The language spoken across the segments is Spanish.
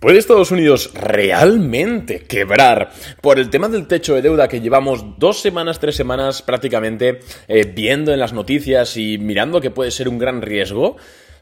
¿Puede Estados Unidos realmente quebrar por el tema del techo de deuda que llevamos dos semanas, tres semanas prácticamente eh, viendo en las noticias y mirando que puede ser un gran riesgo?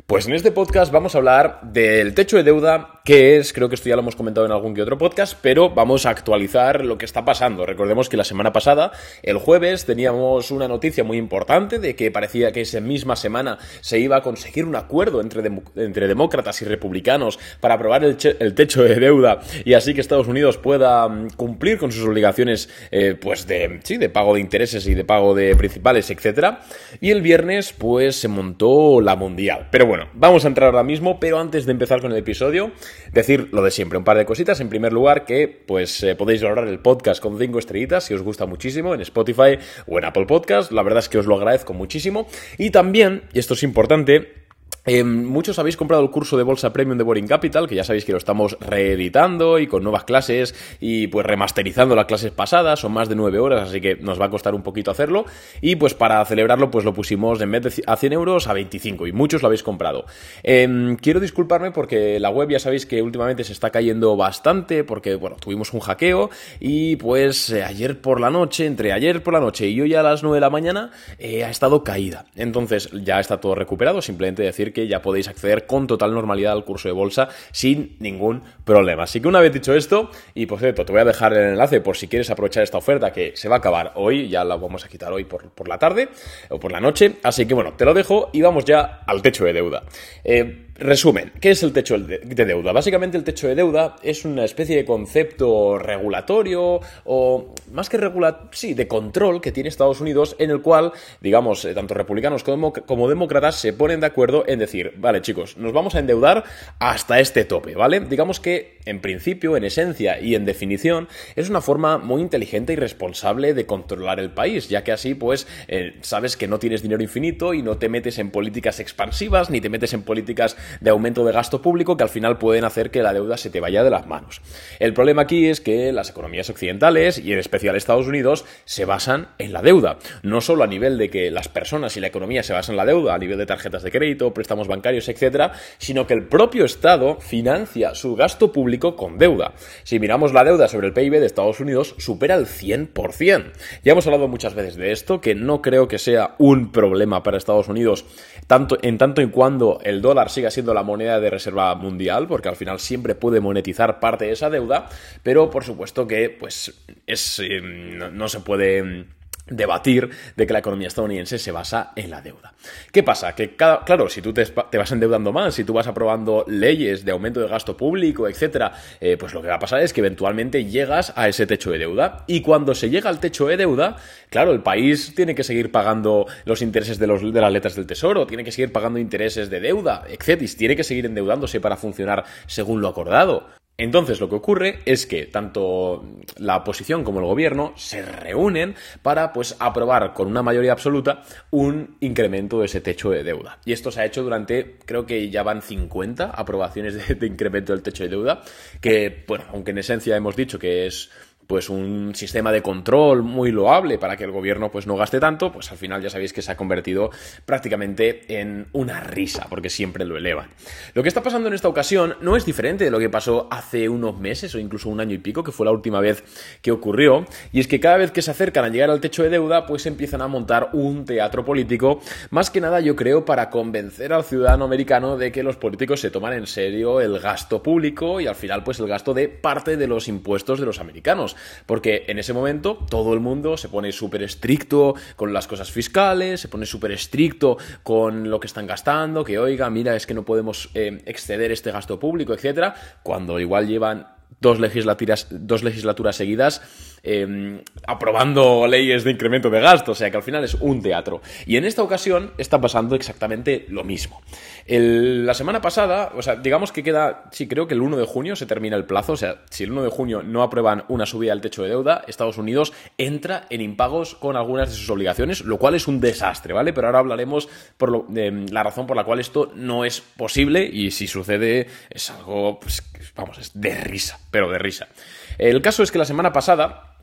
Pues en este podcast vamos a hablar del techo de deuda, que es, creo que esto ya lo hemos comentado en algún que otro podcast, pero vamos a actualizar lo que está pasando. Recordemos que la semana pasada, el jueves, teníamos una noticia muy importante de que parecía que esa misma semana se iba a conseguir un acuerdo entre, entre demócratas y republicanos para aprobar el, techo de deuda y así que Estados Unidos pueda mm, cumplir con sus obligaciones eh, pues de, sí, de pago de intereses y de pago de principales, etc. Y el viernes pues se montó la mundial. Pero bueno, vamos a entrar ahora mismo, pero antes de empezar con el episodio, decir lo de siempre, un par de cositas. En primer lugar, que pues eh, podéis valorar el podcast con cinco estrellitas si os gusta muchísimo en Spotify o en Apple Podcast. La verdad es que os lo agradezco muchísimo. Y también, y esto es importante, eh, muchos habéis comprado el curso de Bolsa Premium de Boring Capital, que ya sabéis que lo estamos reeditando y con nuevas clases y pues remasterizando las clases pasadas, son más de nueve horas, así que nos va a costar un poquito hacerlo. Y pues para celebrarlo, pues lo pusimos en vez de a 100 euros a 25 y muchos lo habéis comprado. Em, quiero disculparme porque la web ya sabéis que últimamente se está cayendo bastante porque, bueno, tuvimos un hackeo y pues eh, ayer por la noche, entre ayer por la noche y hoy a las 9 de la mañana, eh, ha estado caída. Entonces ya está todo recuperado, simplemente decir que ya podéis acceder con total normalidad al curso de bolsa sin ningún problema. Así que una vez dicho esto, y por cierto, te voy a dejar el enlace por si quieres aprovechar esta oferta que se va a acabar hoy, ya la vamos a quitar hoy por, por la tarde o por la noche. Así que bueno, te lo dejo y vamos ya al techo de deuda. Eh, Resumen, ¿qué es el techo de deuda? Básicamente el techo de deuda es una especie de concepto regulatorio o más que regular, sí, de control que tiene Estados Unidos en el cual, digamos, eh, tanto republicanos como, como demócratas se ponen de acuerdo en decir, vale chicos, nos vamos a endeudar hasta este tope, ¿vale? Digamos que en principio, en esencia y en definición es una forma muy inteligente y responsable de controlar el país, ya que así pues eh, sabes que no tienes dinero infinito y no te metes en políticas expansivas ni te metes en políticas de aumento de gasto público que al final pueden hacer que la deuda se te vaya de las manos. El problema aquí es que las economías occidentales, y en especial Estados Unidos, se basan en la deuda. No solo a nivel de que las personas y la economía se basan en la deuda, a nivel de tarjetas de crédito, préstamos bancarios, etcétera, sino que el propio Estado financia su gasto público con deuda. Si miramos la deuda sobre el PIB de Estados Unidos, supera el 100%. Ya hemos hablado muchas veces de esto, que no creo que sea un problema para Estados Unidos, tanto en tanto en cuando el dólar siga siendo la moneda de reserva mundial, porque al final siempre puede monetizar parte de esa deuda, pero por supuesto que pues es, eh, no se puede debatir de que la economía estadounidense se basa en la deuda. ¿Qué pasa? Que cada, claro, si tú te, vas endeudando más, si tú vas aprobando leyes de aumento de gasto público, etcétera, eh, pues lo que va a pasar es que eventualmente llegas a ese techo de deuda. Y cuando se llega al techo de deuda, claro, el país tiene que seguir pagando los intereses de, los, de las letras del tesoro, tiene que seguir pagando intereses de deuda, etcétera, tiene que seguir endeudándose para funcionar según lo acordado. Entonces lo que ocurre es que tanto la oposición como el gobierno se reúnen para pues aprobar con una mayoría absoluta un incremento de ese techo de deuda. Y esto se ha hecho durante, creo que ya van 50 aprobaciones de, de incremento del techo de deuda, que bueno, aunque en esencia hemos dicho que es pues un sistema de control muy loable para que el gobierno pues no gaste tanto, pues al final ya sabéis que se ha convertido prácticamente en una risa, porque siempre lo elevan. Lo que está pasando en esta ocasión no es diferente de lo que pasó hace unos meses o incluso un año y pico, que fue la última vez que ocurrió, y es que cada vez que se acercan a llegar al techo de deuda, pues empiezan a montar un teatro político, más que nada yo creo para convencer al ciudadano americano de que los políticos se toman en serio el gasto público y al final pues el gasto de parte de los impuestos de los americanos porque en ese momento todo el mundo se pone súper estricto con las cosas fiscales, se pone súper estricto con lo que están gastando, que oiga, mira, es que no podemos eh, exceder este gasto público, etcétera, cuando igual llevan dos legislaturas, dos legislaturas seguidas Em, aprobando leyes de incremento de gasto, o sea que al final es un teatro. Y en esta ocasión está pasando exactamente lo mismo. la semana pasada, o sea, digamos que queda, sí, creo que el 1 de junio se termina el plazo, o sea, si el 1 de junio no aprueban una subida del techo de deuda, Estados Unidos entra en impagos con algunas de sus obligaciones, lo cual es un desastre, ¿vale? Pero ahora hablaremos por de la razón por la cual esto no es posible y si sucede es algo, pues, vamos, es de risa, pero de risa. El caso es que la semana pasada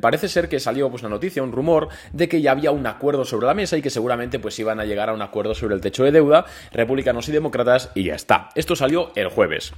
parece ser que salió pues, una noticia, un rumor, de que ya había un acuerdo sobre la mesa y que seguramente pues iban a llegar a un acuerdo sobre el techo de deuda, republicanos y demócratas, y ya está. Esto salió el jueves.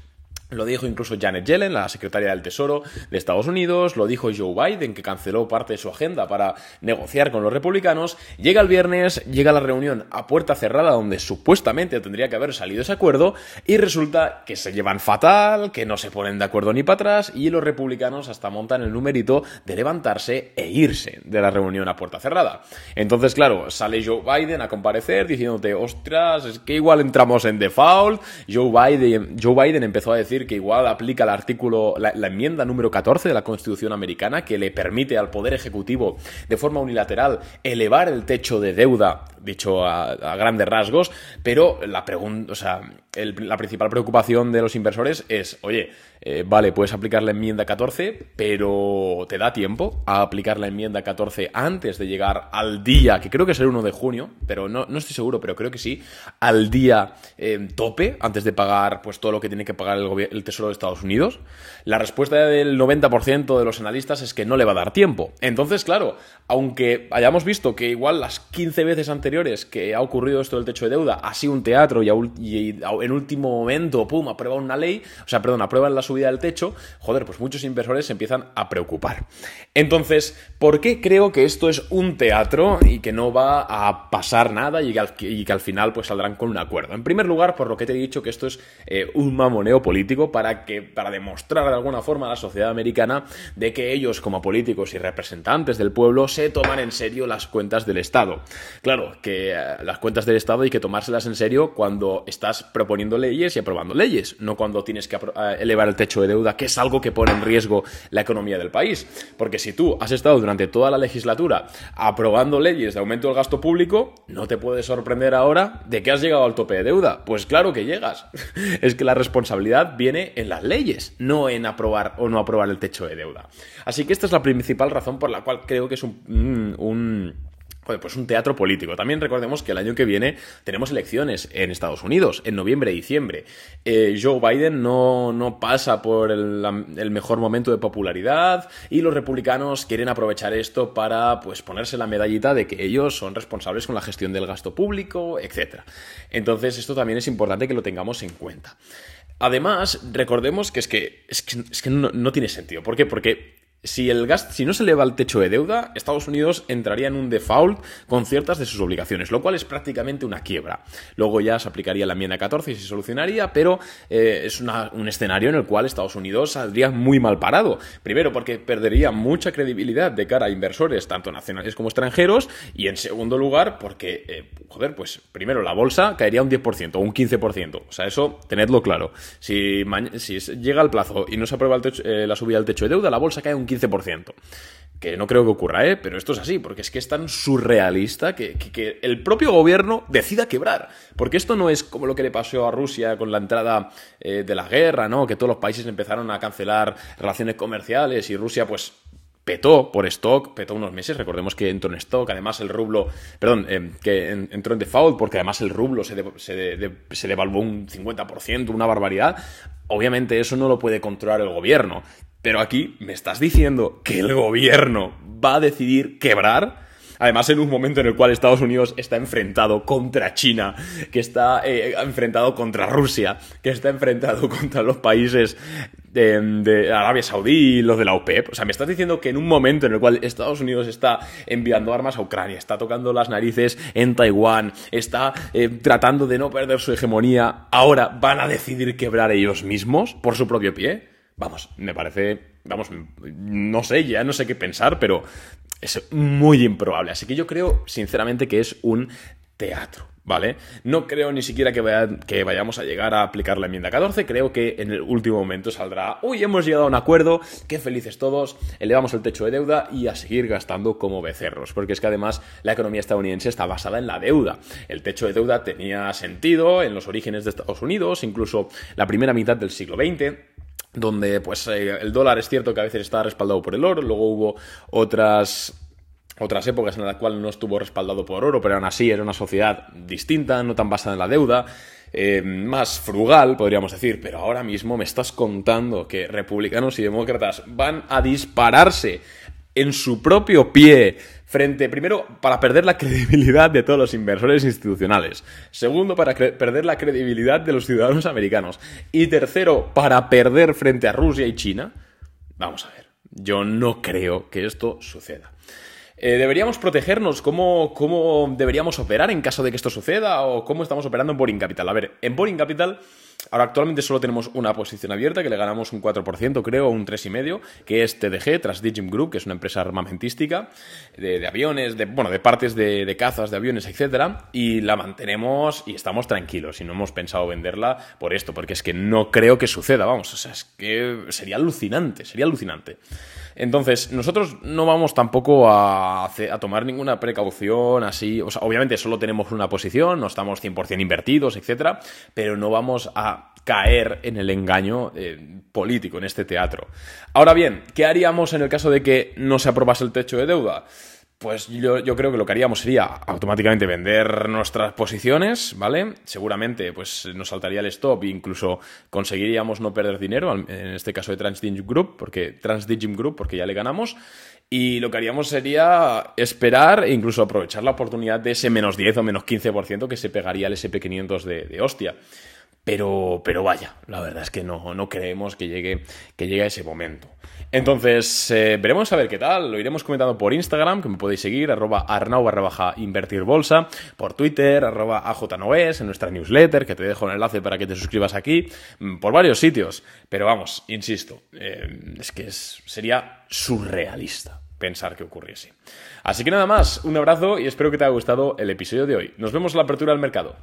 Lo dijo incluso Janet Yellen, la secretaria del Tesoro de Estados Unidos, lo dijo Joe Biden, que canceló parte de su agenda para negociar con los republicanos. Llega el viernes, llega la reunión a puerta cerrada donde supuestamente tendría que haber salido ese acuerdo y resulta que se llevan fatal, que no se ponen de acuerdo ni para atrás y los republicanos hasta montan el numerito de levantarse e irse de la reunión a puerta cerrada. Entonces, claro, sale Joe Biden a comparecer diciéndote, ostras, es que igual entramos en default. Joe Biden, Joe Biden empezó a decir que igual aplica el artículo, la, enmienda número 14 de la Constitución americana que le permite al Poder Ejecutivo de forma unilateral elevar el techo de deuda, dicho a, grandes rasgos, pero la pregunta, o sea, la principal preocupación de los inversores es, oye, eh, vale, puedes aplicar la enmienda 14, pero ¿te da tiempo a aplicar la enmienda 14 antes de llegar al día, que creo que es el 1 de junio, pero no, estoy seguro, pero creo que sí, al día eh, tope, antes de pagar pues todo lo que tiene que pagar el, el Tesoro de Estados Unidos? La respuesta del 90% de los analistas es que no le va a dar tiempo. Entonces, claro, aunque hayamos visto que igual las 15 veces anteriores que ha ocurrido esto del techo de deuda ha sido un teatro y, y en último momento, pum, aprueba una ley, o sea, perdón, aprueban las subida del techo, joder, pues muchos inversores se empiezan a preocupar. Entonces, ¿por qué creo que esto es un teatro y que no va a pasar nada y que al, final pues saldrán con un acuerdo? En primer lugar, por lo que te he dicho que esto es eh, un mamoneo político para, que, para demostrar de alguna forma a la sociedad americana de que ellos como políticos y representantes del pueblo se toman en serio las cuentas del Estado. Claro, que eh, las cuentas del Estado hay que tomárselas en serio cuando estás proponiendo leyes y aprobando leyes, no cuando tienes que eh, elevar el techo de deuda, que es algo que pone en riesgo la economía del país. Porque si tú has estado durante toda la legislatura aprobando leyes de aumento del gasto público, no te puedes sorprender ahora de que has llegado al tope de deuda. Pues claro que llegas. es que la responsabilidad viene en las leyes, no en aprobar o no aprobar el techo de deuda. Así que esta es la principal razón por la cual creo que es un, un pues un teatro político. También recordemos que el año que viene tenemos elecciones en Estados Unidos, en noviembre y diciembre. Eh, Joe Biden no, pasa por el, mejor momento de popularidad y los republicanos quieren aprovechar esto para pues ponerse la medallita de que ellos son responsables con la gestión del gasto público, etc. Entonces esto también es importante que lo tengamos en cuenta. Además, recordemos que es que, es que, no, no, tiene sentido. ¿Por qué? Porque si, el gas, si no se eleva el techo de deuda, Estados Unidos entraría en un default con ciertas de sus obligaciones, lo cual es prácticamente una quiebra. Luego ya se aplicaría la enmienda 14 y se solucionaría, pero eh, es un escenario en el cual Estados Unidos saldría muy mal parado. Primero, porque perdería mucha credibilidad de cara a inversores, tanto nacionales como extranjeros, y en segundo lugar, porque, eh, joder, pues primero la bolsa caería un 10% o un 15%. O sea, eso tenedlo claro. Si, si llega el plazo y no se aprueba eh, la subida del techo de deuda, la bolsa cae un 15%. Que no creo que ocurra, ¿eh? Pero esto es así, porque es que es tan surrealista que, el propio gobierno decida quebrar. Porque esto no es como lo que le pasó a Rusia con la entrada eh, de la guerra, ¿no? Que todos los países empezaron a cancelar relaciones comerciales y Rusia, pues, petó por stock, petó unos meses, recordemos que entró en stock, además el rublo, perdón, eh, que entró en default porque además el rublo se, se, se devaluó un 50%, una barbaridad. Obviamente eso no lo puede controlar el gobierno. Pero aquí me estás diciendo que el gobierno va a decidir quebrar. Además, en un momento en el cual Estados Unidos está enfrentado contra China, que está eh, enfrentado contra Rusia, que está enfrentado contra los países de, Arabia Saudí los de la OPEP. O sea, me estás diciendo que en un momento en el cual Estados Unidos está enviando armas a Ucrania, está tocando las narices en Taiwán, está eh, tratando de no perder su hegemonía, ahora van a decidir quebrar ellos mismos por su propio pie. Vamos, me parece, vamos, no sé, ya no sé qué pensar, pero es muy improbable. Así que yo creo, sinceramente, que es un teatro. ¿Vale? No creo ni siquiera que, vayamos a llegar a aplicar la enmienda 14. Creo que en el último momento saldrá, uy, hemos llegado a un acuerdo, qué felices todos, elevamos el techo de deuda y a seguir gastando como becerros. Porque es que además la economía estadounidense está basada en la deuda. El techo de deuda tenía sentido en los orígenes de Estados Unidos, incluso la primera mitad del siglo XX donde pues eh, el dólar es cierto que a veces está respaldado por el oro, luego hubo otras otras épocas en las cuales no estuvo respaldado por oro, pero aún así era una sociedad distinta, no tan basada en la deuda, eh, más frugal, podríamos decir, pero ahora mismo me estás contando que republicanos y demócratas van a dispararse en su propio pie Frente, primero, para perder la credibilidad de todos los inversores institucionales. Segundo, para perder la credibilidad de los ciudadanos americanos. Y tercero, para perder frente a Rusia y China. Vamos a ver, yo no creo que esto suceda. Eh, ¿Deberíamos protegernos? ¿Cómo, ¿Cómo deberíamos operar en caso de que esto suceda? ¿O cómo estamos operando en Boring Capital? A ver, en Boring Capital Ahora actualmente solo tenemos una posición abierta que le ganamos un 4%, creo, un 3,5%, que es TDG, Transdigim Group, que es una empresa armamentística de, aviones, de, bueno, de partes de, de, cazas, de aviones, etcétera, y la mantenemos y estamos tranquilos y no hemos pensado venderla por esto, porque es que no creo que suceda, vamos, o sea, es que sería alucinante, sería alucinante. Entonces, nosotros no vamos tampoco a, a, tomar ninguna precaución así. O sea, obviamente solo tenemos una posición, no estamos 100% invertidos, etcétera, pero no vamos a caer en el engaño eh, político en este teatro. Ahora bien, ¿qué haríamos en el caso de que no se aprobase el techo de deuda? Pues yo, creo que lo que haríamos sería automáticamente vender nuestras posiciones, ¿vale? Seguramente pues nos saltaría el stop e incluso conseguiríamos no perder dinero, en este caso de Transdigim Group, porque Transdigim Group, porque ya le ganamos. Y lo que haríamos sería esperar e incluso aprovechar la oportunidad de ese menos 10 o menos 15% que se pegaría el SP500 de, de hostia. Pero, pero vaya, la verdad es que no, no creemos que llegue, que llegue a ese momento. Entonces, eh, veremos a ver qué tal. Lo iremos comentando por Instagram, que me podéis seguir, arroba arnau invertir bolsa, por Twitter, arroba ajnoes, en nuestra newsletter, que te dejo el enlace para que te suscribas aquí, mm, por varios sitios. Pero vamos, insisto, eh, es que sería surrealista pensar que ocurriese. Así que nada más, un abrazo y espero que te haya gustado el episodio de hoy. Nos vemos en la apertura del mercado.